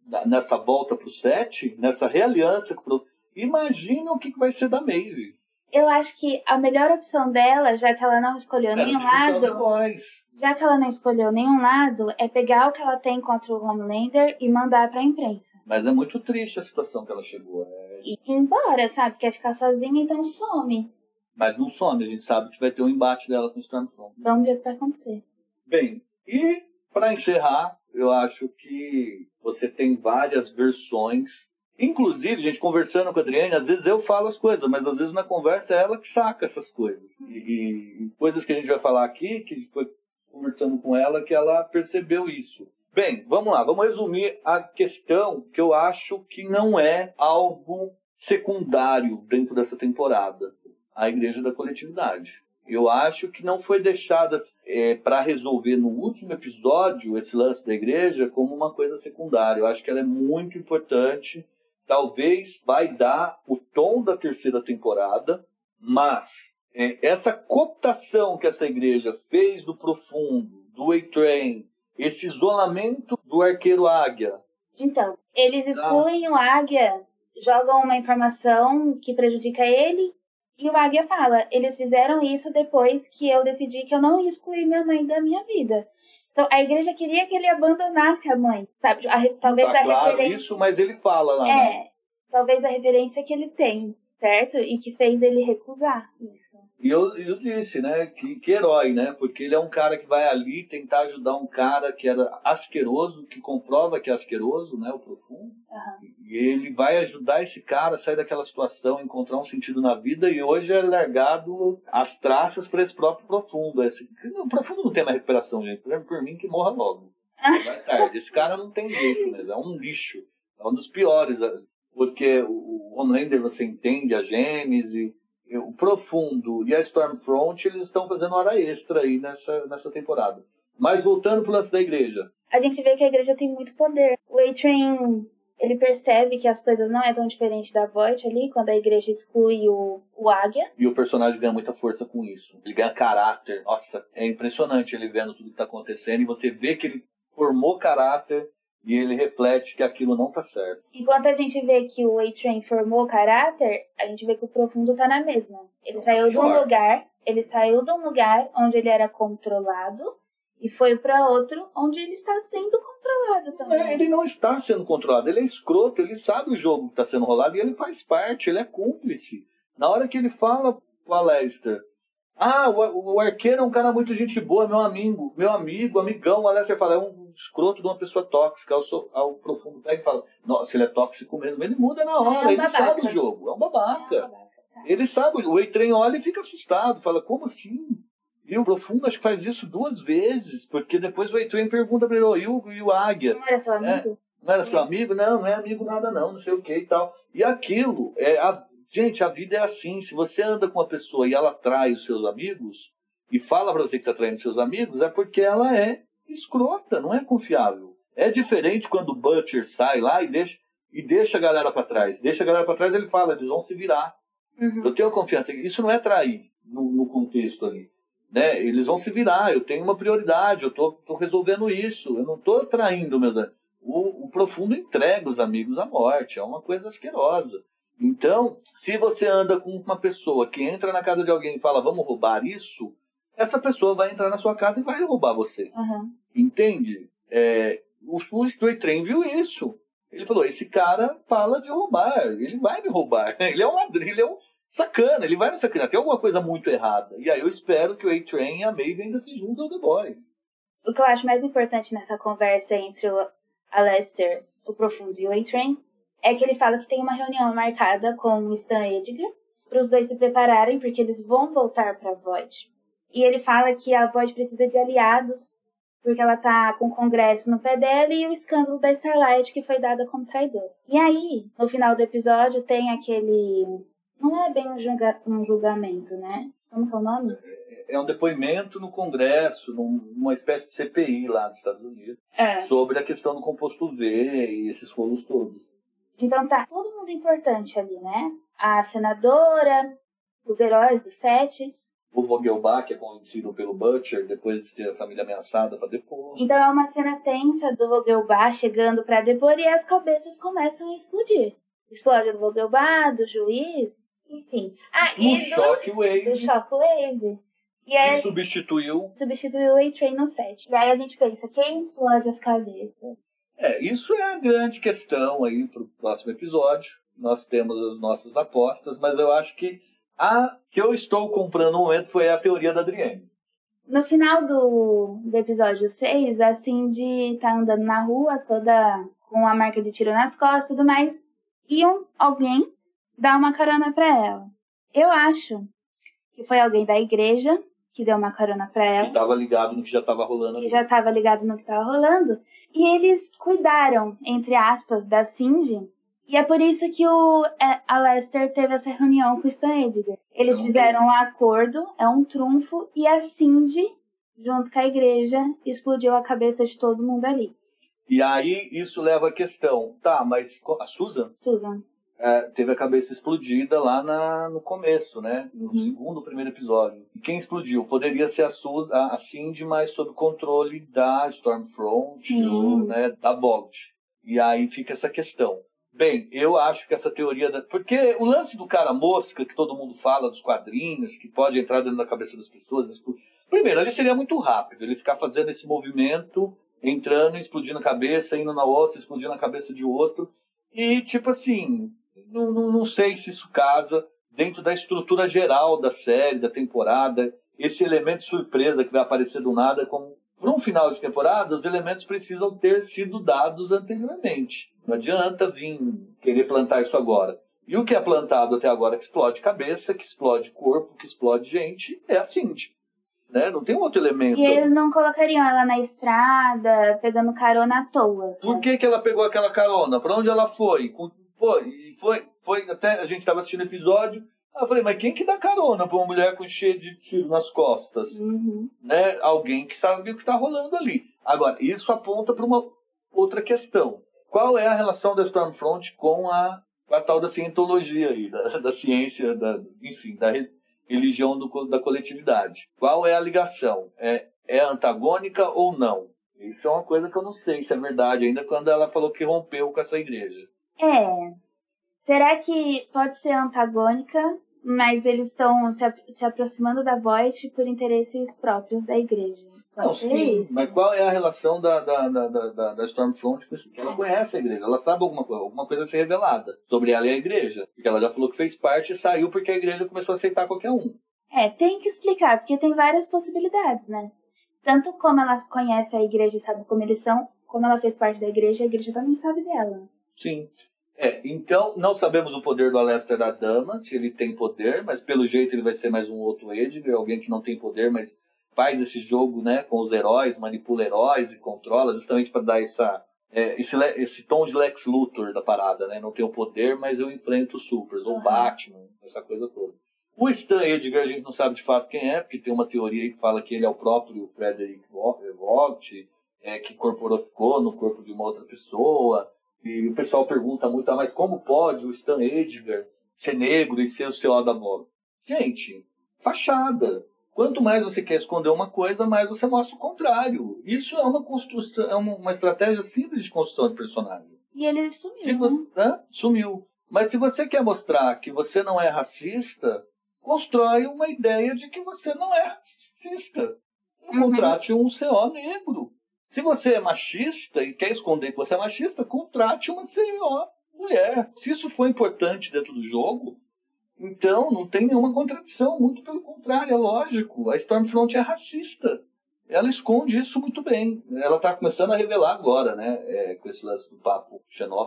da- nessa volta pro set, nessa realiança com o Profundo. Imagina o que, vai ser da Maeve. Eu acho que a melhor opção dela, já que ela não escolheu Ela nenhum The lado, Boys. Já que ela não escolheu nenhum lado, é pegar o que ela tem contra o Homelander e mandar pra imprensa. Mas é muito triste a situação que ela chegou. É... E ir embora, sabe? Quer ficar sozinha, então some. Mas não some, a gente sabe que vai ter um embate dela com o Stormfront. Vamos ver o que vai acontecer. Bem, e para encerrar, eu acho que você tem várias versões. Inclusive, gente, conversando com a Adriane, às vezes eu falo as coisas, mas às vezes na conversa é ela que saca essas coisas. E, e coisas que a gente vai falar aqui, que foi conversando com ela, que ela percebeu isso. Bem, vamos lá, vamos resumir a questão que eu acho que não é algo secundário dentro dessa temporada a igreja da coletividade. Eu acho que não foi deixada é, para resolver no último episódio esse lance da igreja como uma coisa secundária. Eu acho que ela é muito importante. Talvez vai dar o tom da terceira temporada, mas essa cooptação que essa igreja fez do profundo, do A-Train, esse isolamento do arqueiro águia. Então, eles excluem ah. o águia, jogam uma informação que prejudica ele e o Águia fala: eles fizeram isso depois que eu decidi que eu não ia excluir minha mãe da minha vida. Então a igreja queria que ele abandonasse a mãe, sabe? A, talvez tá a claro referência. isso, mas ele fala lá. É, né? talvez a referência que ele tem, certo? E que fez ele recusar isso. E eu, eu disse, né, que, que herói, né? Porque ele é um cara que vai ali tentar ajudar um cara que era asqueroso, que comprova que é asqueroso, né, o profundo. Uhum. E ele vai ajudar esse cara a sair daquela situação, encontrar um sentido na vida, e hoje é largado as traças para esse próprio profundo. Esse, o profundo não tem mais recuperação, gente. Por mim, que morra logo. Vai tarde. Esse cara não tem jeito mesmo, é um lixo. É um dos piores, porque o Homelander você entende a Gênese o Profundo e a Stormfront, eles estão fazendo hora extra aí nessa, nessa temporada. Mas voltando pro lance da igreja. A gente vê que a igreja tem muito poder. O A-Train, ele percebe que as coisas não é tão diferente da Voight ali, quando a igreja exclui o, o Águia. E o personagem ganha muita força com isso. Ele ganha caráter. Nossa, é impressionante ele vendo tudo que tá acontecendo e você vê que ele formou caráter e ele reflete que aquilo não tá certo. Enquanto a gente vê que o A-Train formou caráter, a gente vê que o profundo tá na mesma. Ele saiu de um lugar, ele saiu de um lugar onde ele era controlado e foi para outro onde ele está sendo controlado também. É, ele não está sendo controlado, ele é escroto, ele sabe o jogo que está sendo rolado e ele faz parte, ele é cúmplice. Na hora que ele fala pro Alester, ah, o, o arqueiro é um cara muito gente boa, meu amigo, meu amigo, amigão. O Alester fala, é um escroto de uma pessoa tóxica. Ao, ao profundo pega e fala, nossa, ele é tóxico mesmo. Ele muda na hora, é um ele sabe o jogo, é um babaca. É um babaca tá. Ele sabe, o Eitrem olha e fica assustado, fala, como assim? E o Profundo acho que faz isso duas vezes, porque depois o Eitrem pergunta pra ele, oh, e, o, e o Águia? Não era seu amigo? É, não era seu amigo? Não, não é amigo nada não, não sei o que e tal. E aquilo, é a, Gente, a vida é assim. Se você anda com uma pessoa e ela trai os seus amigos, e fala pra você que tá traindo seus amigos, é porque ela é escrota, não é confiável. É diferente quando o Butcher sai lá e deixa, e deixa a galera para trás. Deixa a galera para trás, ele fala, eles vão se virar. Uhum. Eu tenho confiança. Isso não é trair no, no, contexto ali. Né? Eles vão se virar, eu tenho uma prioridade, eu tô, tô resolvendo isso, eu não tô traindo meus amigos. O, o profundo entrega os amigos à morte, é uma coisa asquerosa. Então, se você anda com uma pessoa que entra na casa de alguém e fala, vamos roubar isso, essa pessoa vai entrar na sua casa e vai roubar você. Uhum. Entende? É, o, o Train viu isso. Ele falou: esse cara fala de roubar, ele vai me roubar. Ele é um ladrão, ele é um sacana, ele vai me sacanear. Tem alguma coisa muito errada. E aí eu espero que o A-Train e a Maeve ainda se juntem ao The Boys. O que eu acho mais importante nessa conversa entre o Alester, o Profundo e o A-Train é que ele fala que tem uma reunião marcada com o Stan Edgar para os dois se prepararem porque eles vão voltar para a Void. E ele fala que a Void precisa de aliados porque ela tá com o Congresso no pé dela e o escândalo da Starlight que foi dada como traidor. E aí, no final do episódio tem aquele não é bem um, julga... um julgamento, né? Como que é o nome? É um depoimento no Congresso, numa espécie de CPI lá nos Estados Unidos, é. sobre a questão do composto V e esses rolos todos. Então tá todo mundo importante ali, né? A senadora, os heróis do set. O Vogelbach é conhecido pelo Butcher depois de ter a família ameaçada para depor. Então é uma cena tensa do Vogelbach chegando para depor e as cabeças começam a explodir. Explode do Vogelbach, do juiz, enfim. Ah, do e do, Shockwave. Do Shockwave. E aí E substituiu. substituiu o A-Train no set. E aí a gente pensa, quem explode as cabeças? É, isso é a grande questão aí pro próximo episódio. Nós temos as nossas apostas, mas eu acho que a que eu estou comprando no momento foi a teoria da Adrienne. No final do, do episódio 6, a Cindy tá andando na rua, toda com a marca de tiro nas costas e tudo mais, e um, alguém dá uma carona pra ela. Eu acho que foi alguém da igreja que deu uma carona Que ela, estava ligado no que já estava rolando que ali. já estava ligado no que tava rolando, e eles cuidaram, entre aspas, da Cindy, e é por isso que o é, a Lester teve essa reunião com o Stan Edgar. Eles fizeram trunfo. um acordo, é um trunfo, e a Cindy, junto com a igreja, explodiu a cabeça de todo mundo ali. E aí isso leva à questão, tá, mas a Susan Susan. É, teve a cabeça explodida lá na- no começo, né? No Uhum. segundo, primeiro episódio. E quem explodiu? Poderia ser a, Susan, a, a Cindy, mas sob controle da Stormfront, ou, né, da Vogt. E aí fica essa questão. Bem, eu acho que essa teoria da... Porque o lance do cara mosca, que todo mundo fala dos quadrinhos, que pode entrar dentro da cabeça das pessoas... expl- Primeiro, ele seria muito rápido, ele ficar fazendo esse movimento, entrando, explodindo a cabeça, indo na outra, explodindo a cabeça de outro. E, tipo assim, não, não, não sei se isso casa dentro da estrutura geral da série, da temporada. Esse elemento surpresa que vai aparecer do nada, como para um final de temporada, os elementos precisam ter sido dados anteriormente. Não adianta vir querer plantar isso agora. E o que é plantado até agora que explode cabeça, que explode corpo, que explode gente, é a Cindy. Né? Não tem outro elemento. E eles não colocariam ela na estrada, pegando carona à toa. sabe? Por que, que ela pegou aquela carona? Pra onde ela foi? Com- Foi, e foi, foi até a gente estava assistindo episódio. aí Eu falei, mas quem que dá carona pra uma mulher com cheio de tiro nas costas? Uhum. Né? Alguém que sabe o que está rolando ali. Agora, isso aponta para uma outra questão. Qual é a relação da Stormfront com a, com a tal da cientologia aí, da, da ciência, da, enfim, da re- religião do da coletividade? Qual é a ligação? É, é antagônica ou não? Isso é uma coisa que eu não sei se é verdade, ainda quando ela falou que rompeu com essa igreja. É. Será que pode ser antagônica, mas eles estão se, se aproximando da Voight por interesses próprios da igreja? Não, sim, mas qual é a relação da, da, da, da, da- da Stormfront com isso? Porque ela conhece a igreja, ela sabe alguma coisa, alguma coisa a ser revelada sobre ela e a igreja. Porque ela já falou que fez parte e saiu porque a igreja começou a aceitar qualquer um. É, tem que explicar, porque tem várias possibilidades, né? Tanto como ela conhece a igreja e sabe como eles são, como ela fez parte da igreja, a igreja também sabe dela. Sim. É, então, não sabemos o poder do Alester da Dama, se ele tem poder, mas pelo jeito ele vai ser mais um outro Edgar, alguém que não tem poder, mas faz esse jogo né, com os heróis, manipula heróis e controla, justamente para dar essa, é, esse, esse tom de Lex Luthor da parada, né? Não tenho poder, mas eu enfrento os supers, ou Uhum. Batman, essa coisa toda. O Stan Edgar a gente não sabe de fato quem é, porque tem uma teoria aí que fala que ele é o próprio Frederick Vo- Vogt, é, que corporificou no corpo de uma outra pessoa. E o pessoal pergunta muito, ah, mas como pode o Stan Edgar ser negro e ser o seu da Vogt? Gente, fachada. Quanto mais você quer esconder uma coisa, mais você mostra o contrário. Isso é uma construção, é uma, uma estratégia simples de construção de personagem. E ele sumiu, vo- né? Sumiu. Mas se você quer mostrar que você não é racista, constrói uma ideia de que você não é racista. Uhum. Contrate um CO negro. Se você é machista e quer esconder que você é machista, contrate uma CO mulher. Se isso for importante dentro do jogo, então não tem nenhuma contradição. Muito pelo contrário, é lógico. A Stormfront é racista. Ela esconde isso muito bem. Ela está começando a revelar agora, né? é, com esse lance do papo,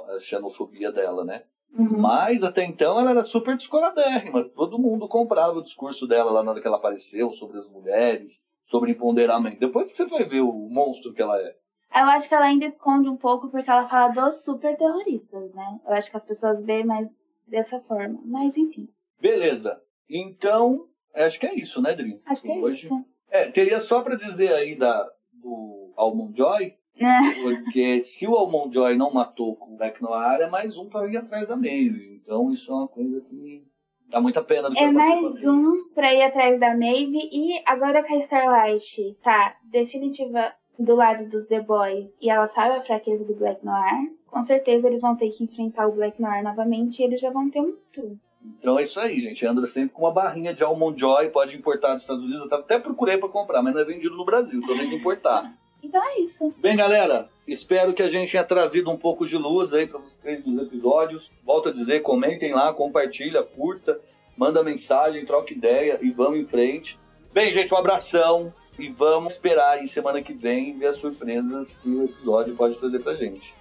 a xenofobia dela, né? Uhum. Mas até então ela era super descoladérrima. Todo mundo comprava o discurso dela lá na hora que ela apareceu, sobre as mulheres, sobre empoderamento. Depois que você vai ver o monstro que ela é. Eu acho que ela ainda esconde um pouco porque ela fala dos super terroristas, né? Eu acho que as pessoas veem mais dessa forma. Mas enfim, Beleza. Então, acho que é isso, né, Dri? acho que é Hoje... isso. É, teria só pra dizer aí da, do Almond Joy, É. porque se o Almond Joy não matou com o Black Noir, é mais um pra ir atrás da Maeve. Então isso é uma coisa que dá muita pena do que É vai acontecer mais um pra ir atrás da Maeve. E agora que a Starlight tá definitiva do lado dos The Boys e ela sabe a fraqueza do Black Noir, com certeza eles vão ter que enfrentar o Black Noir novamente e eles já vão ter um truque. Então é isso aí, gente. Anda sempre com uma barrinha de Almond Joy, pode importar dos Estados Unidos. Eu até procurei para comprar, mas não é vendido no Brasil, então tem que importar. Então é isso. Bem, galera, espero que a gente tenha trazido um pouco de luz aí para vocês nos episódios. Volto a dizer, comentem lá, compartilha, curta, manda mensagem, troca ideia e vamos em frente. Bem, gente, um abração e vamos esperar aí semana que vem ver as surpresas que o episódio pode trazer pra gente.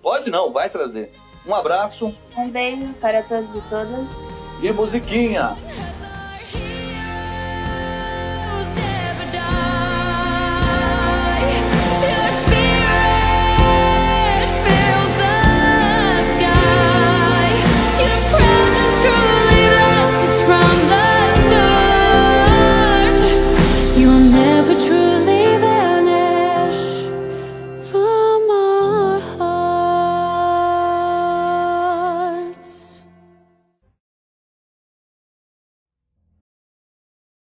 Pode não, vai trazer. Um abraço. Um beijo para todos e todas. E musiquinha!